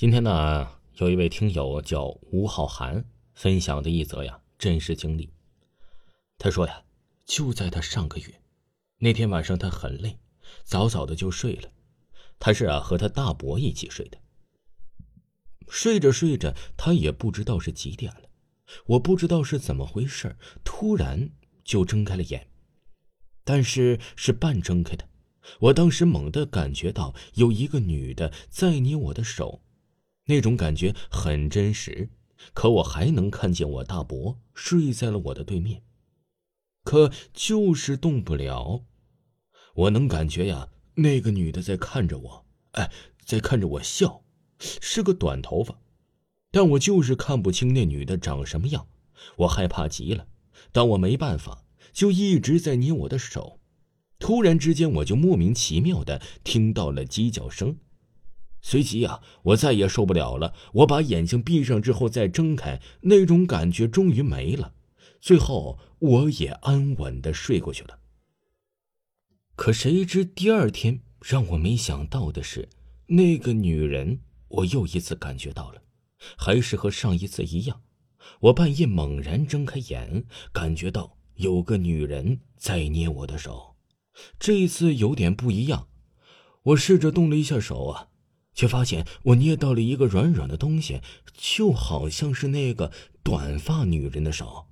今天呢，有一位听友叫吴浩涵分享的一则呀真实经历。他说呀，就在他上个月那天晚上，他很累，早早的就睡了。他是啊和他大伯一起睡的。睡着睡着，他也不知道是几点了，我不知道是怎么回事，突然就睁开了眼，但是是半睁开的。我当时猛地感觉到有一个女的在捏我的手。那种感觉很真实，可我还能看见我大伯睡在了我的对面，可就是动不了。我能感觉呀，那个女的在看着我，哎，在看着我笑，是个短头发，但我就是看不清那女的长什么样。我害怕极了，但我没办法，就一直在捏我的手。突然之间，我就莫名其妙的听到了鸡叫声。随即呀，我再也受不了了。我把眼睛闭上之后再睁开，那种感觉终于没了。最后，我也安稳的睡过去了。可谁知第二天让我没想到的是，那个女人，我又一次感觉到了，还是和上一次一样。我半夜猛然睁开眼，感觉到有个女人在捏我的手，这一次有点不一样。我试着动了一下手啊。却发现我捏到了一个软软的东西，就好像是那个短发女人的手。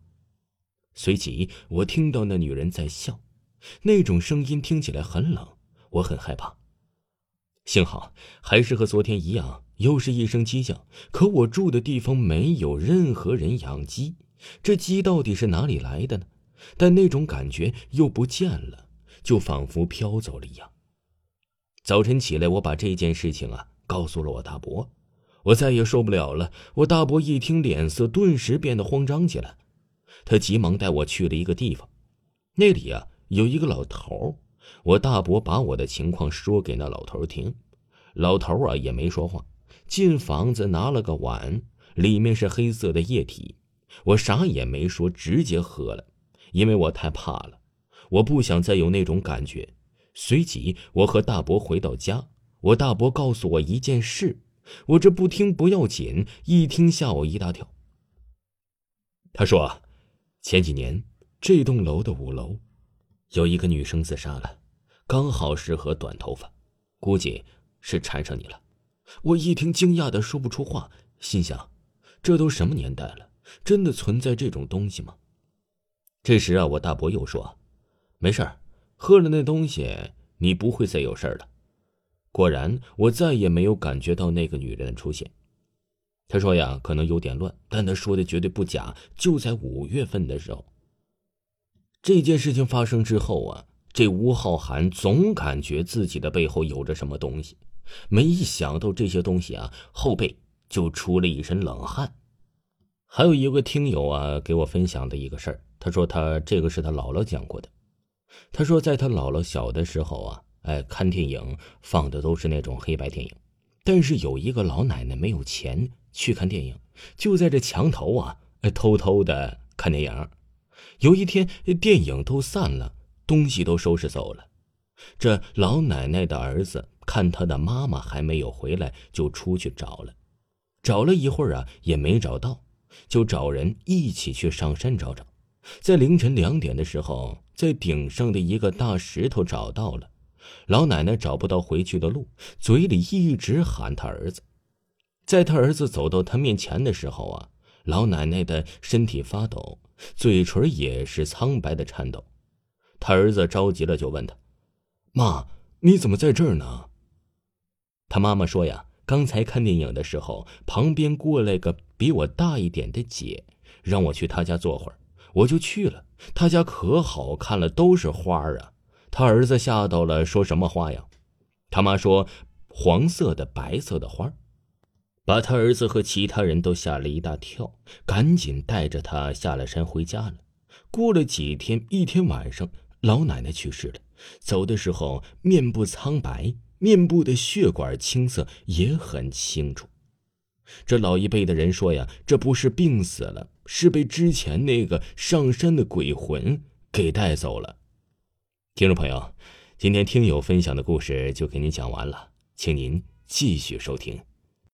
随即，我听到那女人在笑，那种声音听起来很冷，我很害怕。幸好还是和昨天一样，又是一声鸡叫。可我住的地方没有任何人养鸡，这鸡到底是哪里来的呢？但那种感觉又不见了，就仿佛飘走了一样。早晨起来，我把这件事情啊告诉了我大伯，我再也受不了了。我大伯一听，脸色顿时变得慌张起来，他急忙带我去了一个地方，那里啊有一个老头我大伯把我的情况说给那老头听，老头啊也没说话，进房子拿了个碗，里面是黑色的液体，我啥也没说，直接喝了，因为我太怕了，我不想再有那种感觉。随即，我和大伯回到家。我大伯告诉我一件事，我这不听不要紧，一听吓我一大跳。他说，前几年这栋楼的五楼，有一个女生自杀了，刚好适合短头发，估计是缠上你了。我一听惊讶的说不出话，心想，这都什么年代了，真的存在这种东西吗？这时啊，我大伯又说，没事儿。喝了那东西，你不会再有事儿了。果然，我再也没有感觉到那个女人的出现。他说呀，可能有点乱，但他说的绝对不假。就在五月份的时候，这件事情发生之后啊，这吴浩涵总感觉自己的背后有着什么东西，没想到这些东西啊，后背就出了一身冷汗。还有一个听友啊，给我分享的一个事儿，他说他这个是他姥姥讲过的。他说，在他姥姥小的时候啊，哎，看电影放的都是那种黑白电影，但是有一个老奶奶没有钱去看电影，就在这墙头啊，偷偷的看电影。有一天，电影都散了，东西都收拾走了，这老奶奶的儿子看他的妈妈还没有回来，就出去找了，找了一会儿啊，也没找到，就找人一起去上山找找。在凌晨两点的时候，在顶上的一个大石头找到了。老奶奶找不到回去的路，嘴里一直喊他儿子。在他儿子走到他面前的时候啊，老奶奶的身体发抖，嘴唇也是苍白的颤抖。他儿子着急了，就问他：“妈，你怎么在这儿呢？”他妈妈说：“呀，刚才看电影的时候，旁边过来个比我大一点的姐，让我去她家坐会儿。”我就去了，他家可好看了，都是花啊。他儿子吓到了，说什么花呀？他妈说黄色的、白色的花，把他儿子和其他人都吓了一大跳，赶紧带着他下了山回家了。过了几天，一天晚上，老奶奶去世了，走的时候面部苍白，面部的血管青色也很清楚。这老一辈的人说呀，这不是病死了，是被之前那个上山的鬼魂给带走了。听众朋友，今天听友分享的故事就给您讲完了，请您继续收听。